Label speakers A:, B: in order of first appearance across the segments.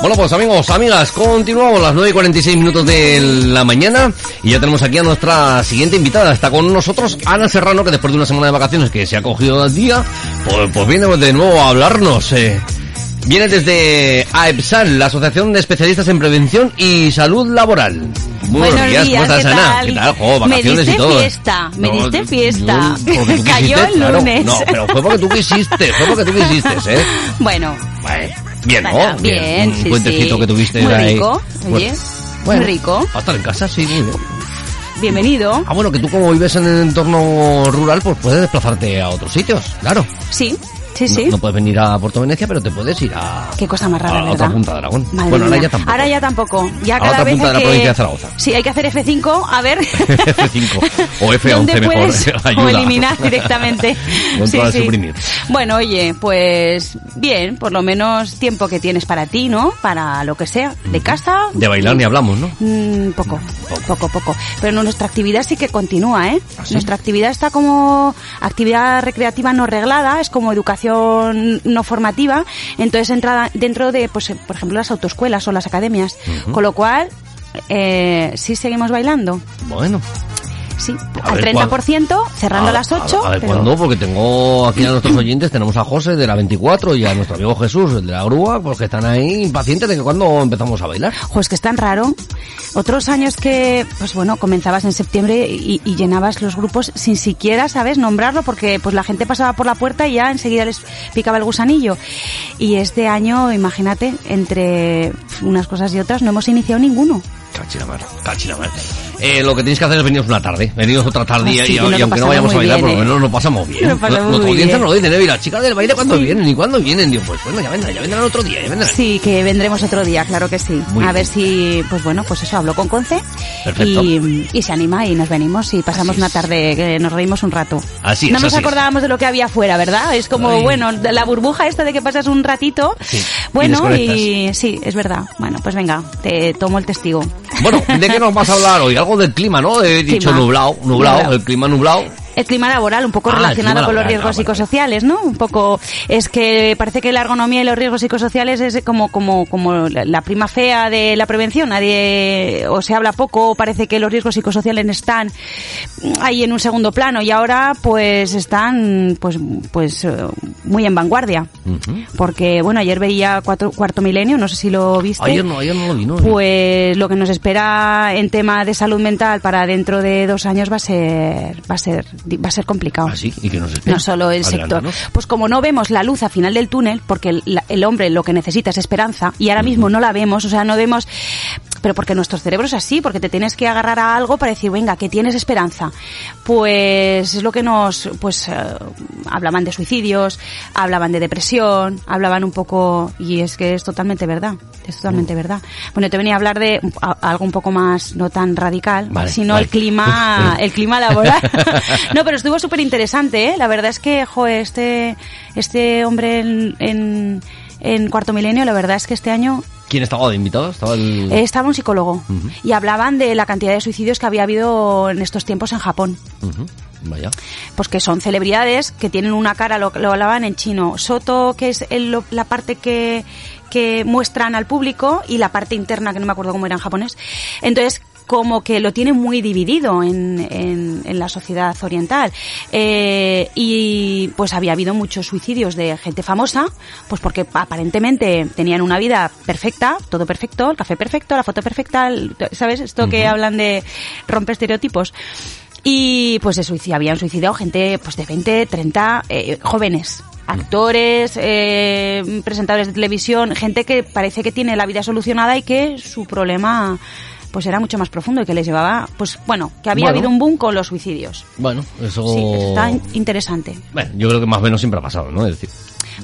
A: Bueno, pues amigos, amigas, continuamos las 9 y 46 minutos de la mañana y ya tenemos aquí a nuestra siguiente invitada. Está con nosotros Ana Serrano, que después de una semana de vacaciones que se ha cogido al día, pues, pues viene de nuevo a hablarnos. Eh. Viene desde AEPSAL, la Asociación de Especialistas en Prevención y Salud Laboral. Muy buenos, días, ¿cómo estás,
B: ¿qué
A: Ana? ¿Qué tal? Jo, vacaciones
B: me diste
A: y todo.
B: fiesta, me
A: No,
B: diste fiesta.
A: yo- porque tú
B: Cayó el
A: claro.
B: lunes.
A: No, pero fue porque tú quisiste, fue porque tú quisiste, ¿eh?
B: Bueno,
A: Bueno, bien, ¿no?
B: Vaya, bien,
A: un
B: sí,
A: puentecito
B: sí.
A: que tuviste
B: Muy
A: ahí.
B: rico, oye, muy rico.
A: Estar en casa, sí, muy bien.
B: bienvenido.
A: Ah, bueno, que tú como vives en el entorno rural, pues puedes desplazarte a otros sitios, claro.
B: Sí, sí,
A: No-
B: sí.
A: No, puedes venir a Puerto Venecia, pero te puedes ir a...
B: Qué cosa más rara,
A: a
B: ¿verdad?
A: otra punta de Aragón.
B: Madre
A: bueno, ahora ya tampoco.
B: Ahora ya tampoco. Ya
A: A
B: cada
A: otra
B: vez
A: punta de la
B: que...
A: provincia de Zaragoza.
B: Sí, hay que hacer F5, a ver.
A: F5 o F11
B: ¿Dónde
A: mejor. ayuda.
B: o eliminar directamente.
A: Suprimir.
B: Bueno, oye, pues bien, por lo menos tiempo que tienes para ti, ¿no? Para lo que sea, de casa.
A: De bailar ni hablamos, ¿no?
B: Mm, poco, poco, poco. Pero nuestra actividad sí que continúa, ¿eh?
A: ¿Ah, sí?
B: Nuestra actividad está como actividad recreativa no reglada, es como educación no formativa, entonces entra dentro de, pues, por ejemplo, las autoescuelas o las academias. Con lo cual, eh, sí seguimos bailando.
A: Bueno.
B: Sí,
A: A
B: al
A: ver,
B: 30%, cerrando a, las 8.
A: A, ver,
B: pero-
A: ¿cuándo? Porque tengo aquí a nuestros oyentes, tenemos a José de la 24 y a nuestro amigo Jesús, el de la grúa, pues que están ahí impacientes de que cuando empezamos a bailar.
B: Jo, es que es tan raro. Otros años que, pues bueno, comenzabas en septiembre y, y llenabas los grupos sin siquiera, ¿sabes?, nombrarlo porque pues la gente pasaba por la puerta y ya enseguida les picaba el gusanillo. Y este año, imagínate, entre unas cosas y otras no hemos iniciado ninguno.
A: Cachilamar, cachilamar. Eh, lo que tenéis que hacer es veniros una tarde, veniros otra tarde y- y, y aunque no vayamos a bailar,
B: bien,
A: por lo
B: ¿eh?
A: menos lo pasamos bien.
B: Lo pasamos
A: Nuestra audiencia
B: bien.
A: nos lo dicen, ¿eh? Y las chicas del baile cuando
B: Sí.
A: vienen y cuando vienen, digo, pues bueno, ya vendrán, ya vendrán otro día, ya vendrán.
B: Sí, que vendremos otro día, claro que sí.
A: Muy
B: a
A: bien.
B: ver si, pues bueno, pues eso, hablo con Conce
A: Perfecto.
B: y, y se anima y nos venimos y pasamos una tarde que nos reímos un rato.
A: Así es,
B: No nos
A: así es.
B: acordábamos de lo que había afuera, ¿verdad? Es como,
A: Ay.
B: bueno, la burbuja esta de que pasas un ratito.
A: Sí, y
B: Bueno, y,
A: desconectas.
B: sí, es verdad. Bueno, pues venga, te tomo el testigo.
A: Bueno, ¿de qué nos vas a hablar hoy? Algo del clima, ¿no? He dicho nublado, nublado,
B: Nublado.
A: el clima nublado.
B: El clima laboral, un poco
A: Ah, el
B: relacionado con los riesgos
A: ah,
B: psicosociales, ¿no? Un poco, es que parece que la ergonomía y los riesgos psicosociales es como, como, como la la prima fea de la prevención. Nadie, o se habla poco, o parece que los riesgos psicosociales están ahí en un segundo plano y ahora pues están, pues, pues, eh, muy en vanguardia. Porque, bueno, ayer veía cuatro, Cuarto Milenio, no sé si lo viste.
A: Ayer no, ayer no lo vi, ¿no?
B: Pues lo que nos espera en tema de salud mental para dentro de dos años va a ser va a ser va a ser complicado.
A: ¿Ah, sí? ¿Y qué nos espera?
B: No solo el sector. Pues como no vemos la luz al final del túnel, porque el hombre lo que necesita es esperanza, y ahora mismo no la vemos, o sea, no vemos, pero porque nuestro cerebro es así, porque te tienes que agarrar a algo para decir, venga, que tienes esperanza. Pues es lo que nos, pues eh, hablaban de suicidios, hablaban de depresión, hablaban un poco, y es que es totalmente verdad, es totalmente verdad. Bueno, te venía a hablar de a- algo un poco más, no tan radical,
A: Vale,
B: sino
A: vale.
B: el clima, el clima laboral. no, pero estuvo súper interesante, ¿eh? La verdad es que, joder, este, este hombre en, en, en Cuarto Milenio, la verdad es que este año
A: ¿Quién estaba de invitado? Estaba el...
B: eh, estaba un psicólogo y hablaban de la cantidad de suicidios que había habido en estos tiempos en Japón.
A: Vaya.
B: Pues que son celebridades que tienen una cara, lo, lo hablaban en chino. Soto, que es el- lo- la parte que, que muestran al público, y la parte interna, que no me acuerdo cómo era en japonés. Entonces, como que lo tienen muy dividido en, en, en la sociedad oriental. Eh, y pues había habido muchos suicidios de gente famosa, pues porque aparentemente tenían una vida perfecta, todo perfecto, el café perfecto, la foto perfecta, el- ¿sabes? Esto que hablan de romper estereotipos. Y pues se suicid- habían suicidado gente pues de 20, 30 eh, jóvenes, actores, eh, presentadores de televisión, gente que parece que tiene la vida solucionada y que su problema pues era mucho más profundo y que les llevaba, pues bueno, que había
A: Bueno.
B: habido un boom con los suicidios.
A: Bueno, eso...
B: Sí, eso está in- interesante.
A: Bueno, yo creo que más o menos siempre ha pasado, ¿no? Es decir,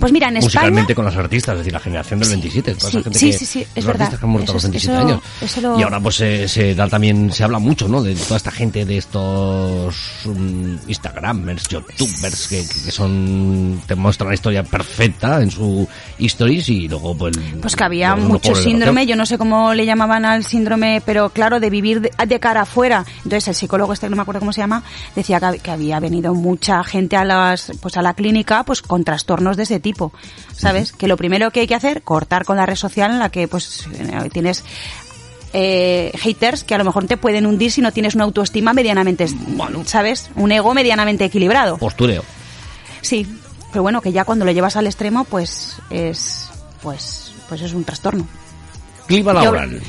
B: Pues mira, en España...
A: musicalmente con los artistas, es decir, la generación del 27, toda
B: sí,
A: esa gente
B: sí,
A: que,
B: sí, sí, es
A: los
B: verdad.
A: artistas que han muerto a los
B: Eso-
A: 27
B: eso-
A: años.
B: eso lo-
A: Y ahora pues se, se da también, se habla mucho, ¿no? De toda esta gente, de estos mm, Instagramers, Youtubers, que, que son, te muestran la historia perfecta en su stories y luego pues...
B: Pues que había mucho síndrome, yo no sé cómo le llamaban al síndrome, pero claro, de vivir de, de cara afuera. Entonces el psicólogo este, no me acuerdo cómo se llama, decía que, que había venido mucha gente a las, pues a la clínica, pues con trastornos de ese tipo, ¿sabes? Que lo primero que hay que hacer, cortar con la red social en la que pues eh, tienes eh, haters que a lo mejor te pueden hundir si no tienes una autoestima medianamente, ¿sabes? Un ego medianamente equilibrado.
A: Postureo.
B: Sí, pero bueno, que ya cuando lo llevas al extremo, pues es, pues, pues es un trastorno.
A: Clima
B: Yo-
A: laboral.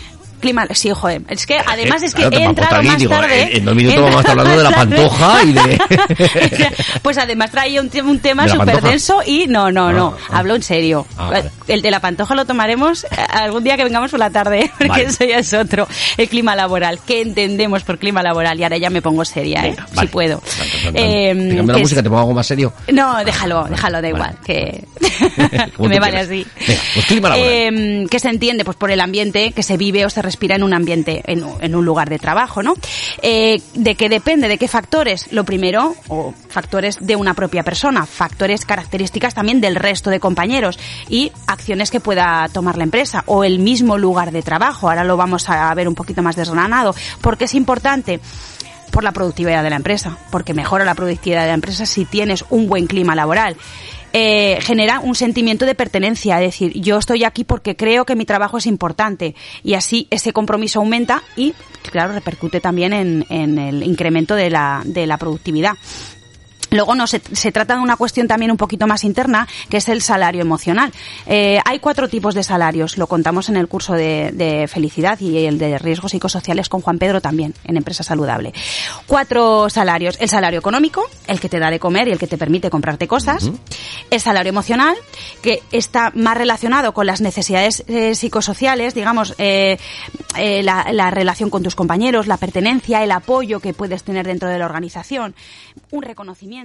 B: Clima, sí, joder. Es que además
A: Eh,
B: es que
A: claro,
B: he entrado más
A: digo,
B: tarde.
A: en- dos minutos vamos a estar hablando de la pantoja y de-
B: pues además traía un, un tema
A: ¿De la
B: súper denso y no, no, no,
A: Ah, ah.
B: hablo en serio.
A: Ah, vale.
B: El de la pantoja lo tomaremos eh, algún día que vengamos por la tarde, porque
A: Vale.
B: eso ya es otro. El clima laboral. ¿Qué entendemos por clima laboral? Y ahora ya me pongo seria, ¿eh?
A: Venga,
B: Si
A: vale.
B: puedo.
A: Tan, tan.
B: Eh,
A: Te cambio la
B: que es-
A: música, te pongo algo más serio.
B: no, déjalo, déjalo, da igual, que, que me vale así.
A: Venga, pues clima laboral.
B: Eh, ¿Qué se entiende? Pues por el ambiente que se vive o se respira en un ambiente, en, un- lugar de trabajo, ¿no? Eh, ¿De qué depende? ¿De qué factores? Lo primero, o factores de una propia persona, factores características también del resto de compañeros y acciones que pueda tomar la empresa o el mismo lugar de trabajo. Ahora lo vamos a ver un poquito más desgranado. ¿Por qué es importante? por la productividad de la empresa, porque mejora la productividad de la empresa si tienes un buen clima laboral. Eh, genera un sentimiento de pertenencia, es decir, yo estoy aquí porque creo que mi trabajo es importante y así ese compromiso aumenta y, claro, repercute también en, en el incremento de la, de la productividad. Luego no se, se trata de una cuestión también un poquito más interna, que es el salario emocional. Eh, hay cuatro tipos de salarios, lo contamos en el curso de, de felicidad y el de riesgos psicosociales con Juan Pedro también, en Empresa Saludable. Cuatro salarios, el salario económico, el que te da de comer y el que te permite comprarte cosas, el salario emocional, que está más relacionado con las necesidades eh, psicosociales, digamos, eh, eh, la, la relación con tus compañeros, la pertenencia, el apoyo que puedes tener dentro de la organización, un reconocimiento.